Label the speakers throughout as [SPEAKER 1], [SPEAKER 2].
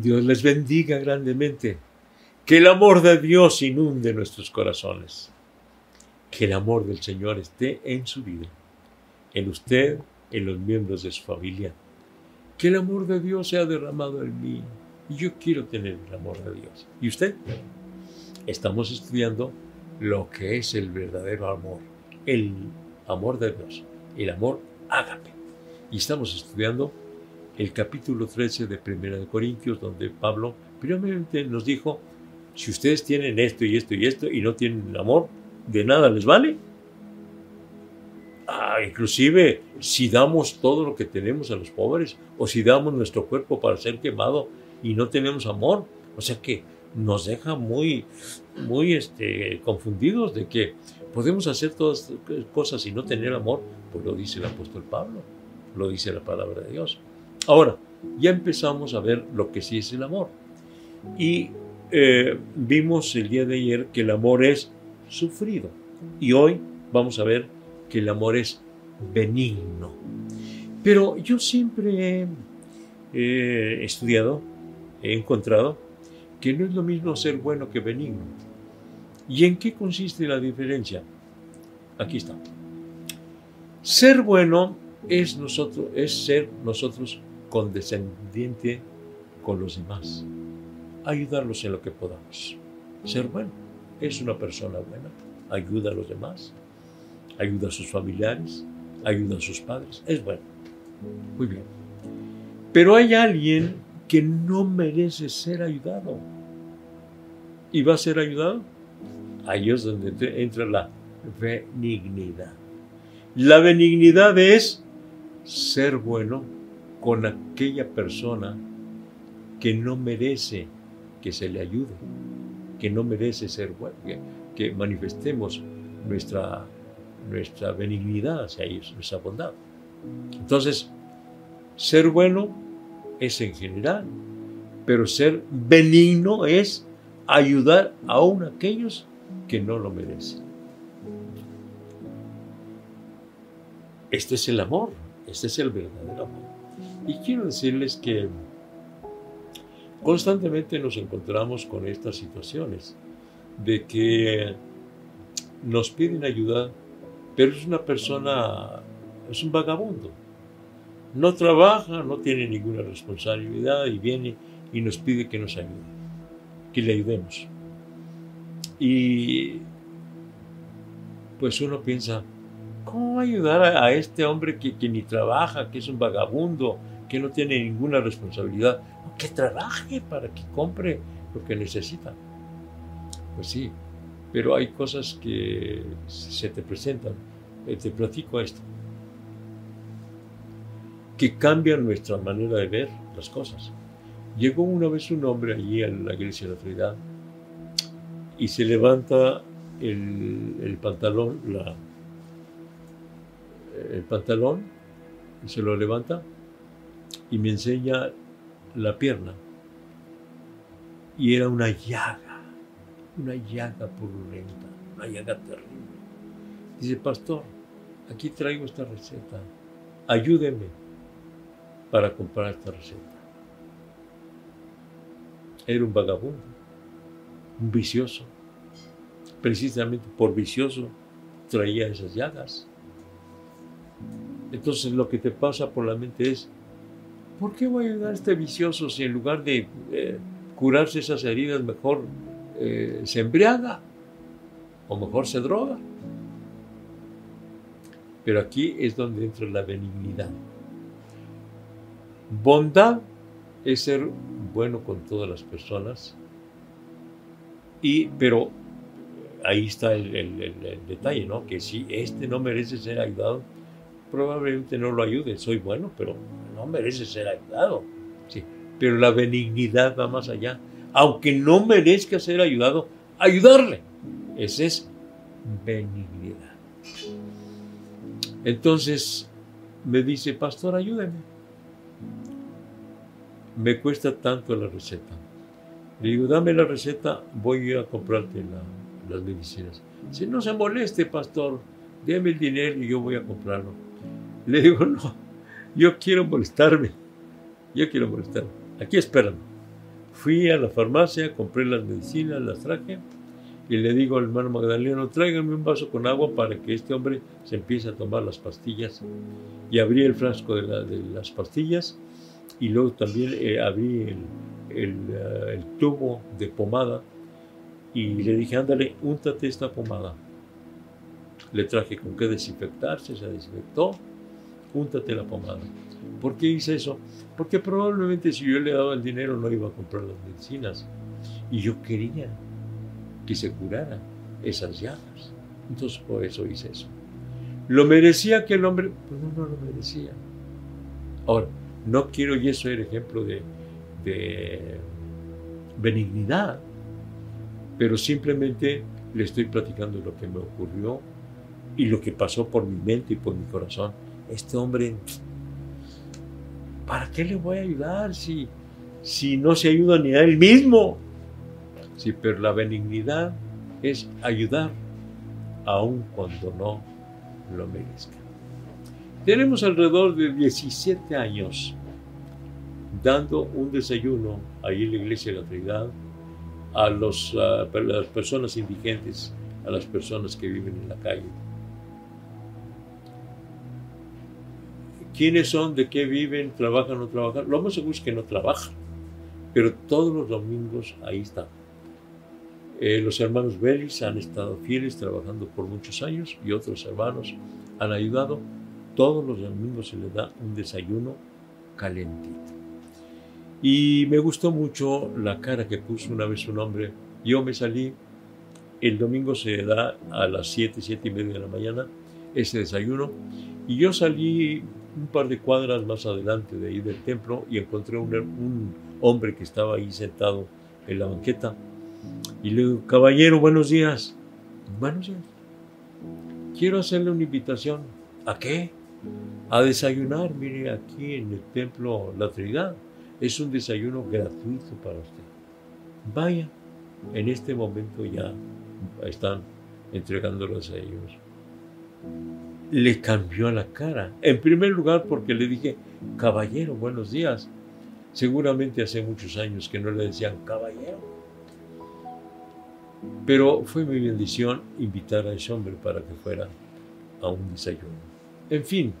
[SPEAKER 1] Dios les bendiga grandemente. Que el amor de Dios inunde nuestros corazones. Que el amor del Señor esté en su vida, en usted, en los miembros de su familia. Que el amor de Dios sea derramado en mí. Y yo quiero tener el amor de Dios. ¿Y usted? Estamos estudiando lo que es el verdadero amor, el amor de Dios, el amor ágape. Y estamos estudiando el capítulo 13 de Primera de Corintios, donde Pablo primeramente nos dijo, si ustedes tienen esto y esto y esto y no tienen amor, de nada les vale. Ah, inclusive si damos todo lo que tenemos a los pobres o si damos nuestro cuerpo para ser quemado y no tenemos amor, o sea que nos deja muy, muy este, confundidos de que podemos hacer todas cosas y no tener amor, pues lo dice el apóstol Pablo, lo dice la palabra de Dios. Ahora, ya empezamos a ver lo que sí es el amor. Y eh, vimos el día de ayer que el amor es sufrido. Y hoy vamos a ver que el amor es benigno. Pero yo siempre he estudiado, he encontrado que no es lo mismo ser bueno que benigno. ¿Y en qué consiste la diferencia? Aquí está. Ser bueno es, nosotros, es ser nosotros condescendiente con los demás, ayudarlos en lo que podamos. Ser bueno es una persona buena, ayuda a los demás, ayuda a sus familiares, ayuda a sus padres, es bueno. Muy bien. Pero hay alguien que no merece ser ayudado. ¿Y va a ser ayudado? Ahí es donde entra la benignidad. La benignidad es ser bueno con aquella persona que no merece que se le ayude, que no merece ser bueno, que, manifestemos nuestra, nuestra benignidad hacia ellos, nuestra bondad. Entonces, ser bueno es en general, pero ser benigno es ayudar aún a aquellos que no lo merecen. Este es el amor, este es el verdadero amor. Y quiero decirles que constantemente nos encontramos con estas situaciones de que nos piden ayuda, pero es una persona, es un vagabundo. No trabaja, no tiene ninguna responsabilidad y viene y nos pide que nos ayude, que le ayudemos. Y pues uno piensa, ¿cómo ayudar a, este hombre que, ni trabaja, que es un vagabundo, que no tiene ninguna responsabilidad? Que trabaje para que compre lo que necesita. Pues sí, pero hay cosas que se te presentan. Eh, te platico esto. Que cambian nuestra manera de ver las cosas. Llegó una vez un hombre allí a la iglesia de la Trinidad y se levanta el, pantalón, la, el pantalón, se lo levanta y me enseña la pierna. Y era una llaga, una llaga purulenta, una llaga terrible. Dice, pastor, aquí traigo esta receta, ayúdeme para comprar esta receta. Era un vagabundo un vicioso. Precisamente por vicioso traía esas llagas. Entonces lo que te pasa por la mente es, ¿por qué voy a ayudar a este vicioso si en lugar de eh, curarse esas heridas mejor eh, se embriaga o mejor se droga? Pero aquí es donde entra la benignidad. Bondad es ser bueno con todas las personas y, pero ahí está el, detalle, ¿no? Que si este no merece ser ayudado, probablemente no lo ayude. Soy bueno, pero no merece ser ayudado. Sí. Pero la benignidad va más allá. Aunque no merezca ser ayudado, ayudarle. Esa es benignidad. Entonces me dice, pastor, ayúdeme. Me cuesta tanto la receta. Le digo, dame la receta, voy a comprarte las medicinas. Si no se moleste, pastor, déme el dinero y yo voy a comprarlo. Le digo, no, yo quiero molestarme. Yo quiero molestarme. Aquí espérame. Fui a la farmacia, compré las medicinas, las traje y le digo al hermano Magdaleno, tráigame un vaso con agua para que este hombre se empiece a tomar las pastillas. Y abrí el frasco de, las pastillas y luego también eh, abrí el, eh, el, tubo de pomada y le dije, ándale, úntate esta pomada. Le traje con qué desinfectarse, se desinfectó, úntate la pomada. ¿Por qué hice eso? Porque probablemente si yo le daba el dinero no iba a comprar las medicinas. Y yo quería que se curara esas llagas. Entonces por eso hice eso. ¿Lo merecía aquel hombre? Pues no, no lo merecía. Ahora, no quiero y eso era ejemplo de, de benignidad, pero simplemente le estoy platicando lo que me ocurrió y lo que pasó por mi mente y por mi corazón. Este hombre, ¿para qué le voy a ayudar si, si no se ayuda ni a él mismo? Sí, pero la benignidad es ayudar aun cuando no lo merezca. Tenemos alrededor de 17 años dando un desayuno ahí en la iglesia de la Trinidad a, los, a las personas indigentes, a las personas que viven en la calle. ¿Quiénes son? ¿De qué viven? ¿Trabajan o no trabajan? Lo más seguro es que no trabajan, pero todos los domingos ahí están. Eh, los hermanos Vélez han estado fieles trabajando por muchos años y otros hermanos han ayudado. Todos los domingos se les da un desayuno calentito. Y me gustó mucho la cara que puso una vez un hombre. Yo me salí, el domingo se da a las 7, 7 y media de la mañana ese desayuno. Y yo salí un par de cuadras más adelante de ahí del templo y encontré un, hombre que estaba ahí sentado en la banqueta y le digo, caballero, buenos días. Buenos días. Quiero hacerle una invitación. ¿A qué? A desayunar, mire, aquí en el templo La Trinidad. Es un desayuno gratuito para usted. Vaya, en este momento ya están entregándolos a ellos. Le cambió la cara. En primer lugar, porque le dije, caballero, buenos días. Seguramente hace muchos años que no le decían caballero. Pero fue mi bendición invitar a ese hombre para que fuera a un desayuno. En fin,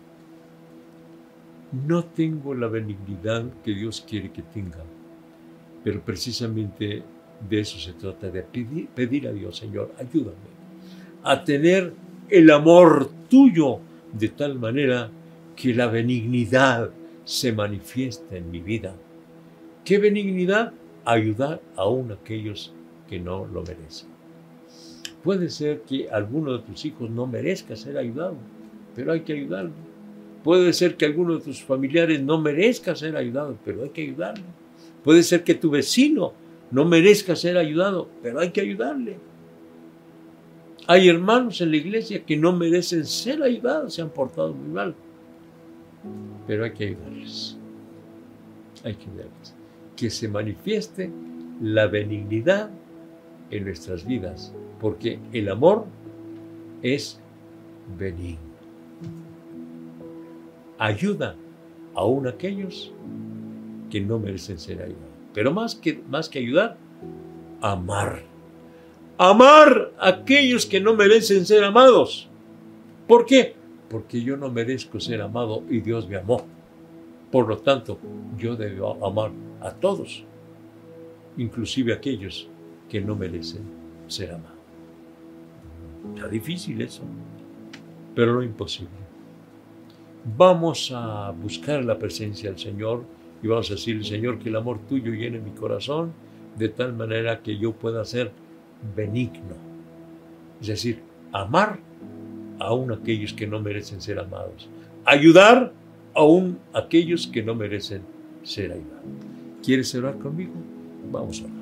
[SPEAKER 1] no tengo la benignidad que Dios quiere que tenga, pero precisamente de eso se trata, de pedir, pedir a Dios, Señor, ayúdame a tener el amor tuyo de tal manera que la benignidad se manifieste en mi vida. ¿Qué benignidad? Ayudar aún a aquellos que no lo merecen. Puede ser que alguno de tus hijos no merezca ser ayudado, pero hay que ayudarlo. Puede ser que alguno de tus familiares no merezca ser ayudado, pero hay que ayudarlo. Puede ser que tu vecino no merezca ser ayudado, pero hay que ayudarle. Hay hermanos en la iglesia que no merecen ser ayudados, se han portado muy mal, pero hay que ayudarles. Hay que ayudarles. Que se manifieste la benignidad en nuestras vidas, porque el amor es benigno. Ayuda aún a aquellos que no merecen ser ayudados. Pero más que, más que ayudar, amar. Amar a aquellos que no merecen ser amados. ¿Por qué? Porque yo no merezco ser amado y Dios me amó. Por lo tanto, yo debo amar a todos, inclusive a aquellos que no merecen ser amados. Está difícil eso, pero no imposible. Vamos a buscar la presencia del Señor y vamos a decirle, Señor, que el amor tuyo llene mi corazón de tal manera que yo pueda ser benigno. Es decir, amar aún aquellos que no merecen ser amados. Ayudar aún aquellos que no merecen ser ayudados. ¿Quieres orar conmigo? Vamos a orar.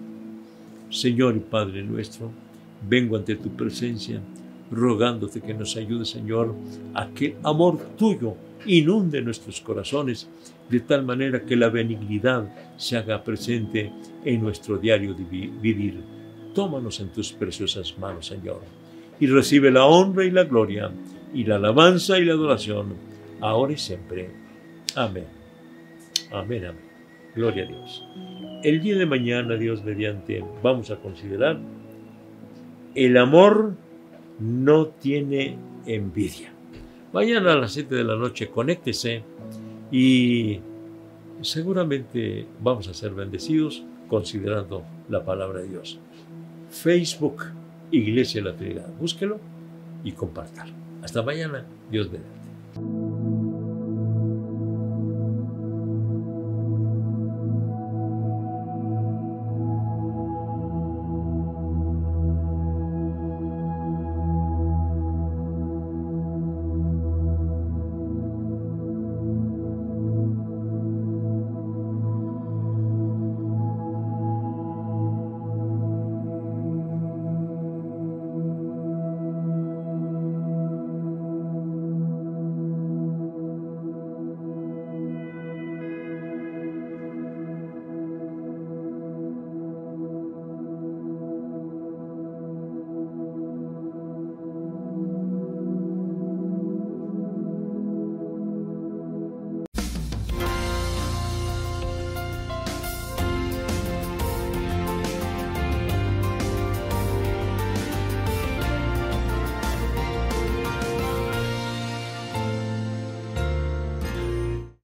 [SPEAKER 1] Señor y Padre nuestro, vengo ante tu presencia rogándote que nos ayude, Señor, a que el amor tuyo inunde nuestros corazones de tal manera que la benignidad se haga presente en nuestro diario vivir. Tómanos en tus preciosas manos, Señor, y recibe la honra y la gloria, y la alabanza y la adoración, ahora y siempre. Amén. Amén, amén. Gloria a Dios. El día de mañana, Dios mediante, vamos a considerar el amor no tiene envidia. Mañana a las 7 de la noche conéctese y seguramente vamos a ser bendecidos considerando la palabra de Dios. Facebook, Iglesia de la Trinidad. Búsquelo y compártalo. Hasta mañana. Dios bendiga.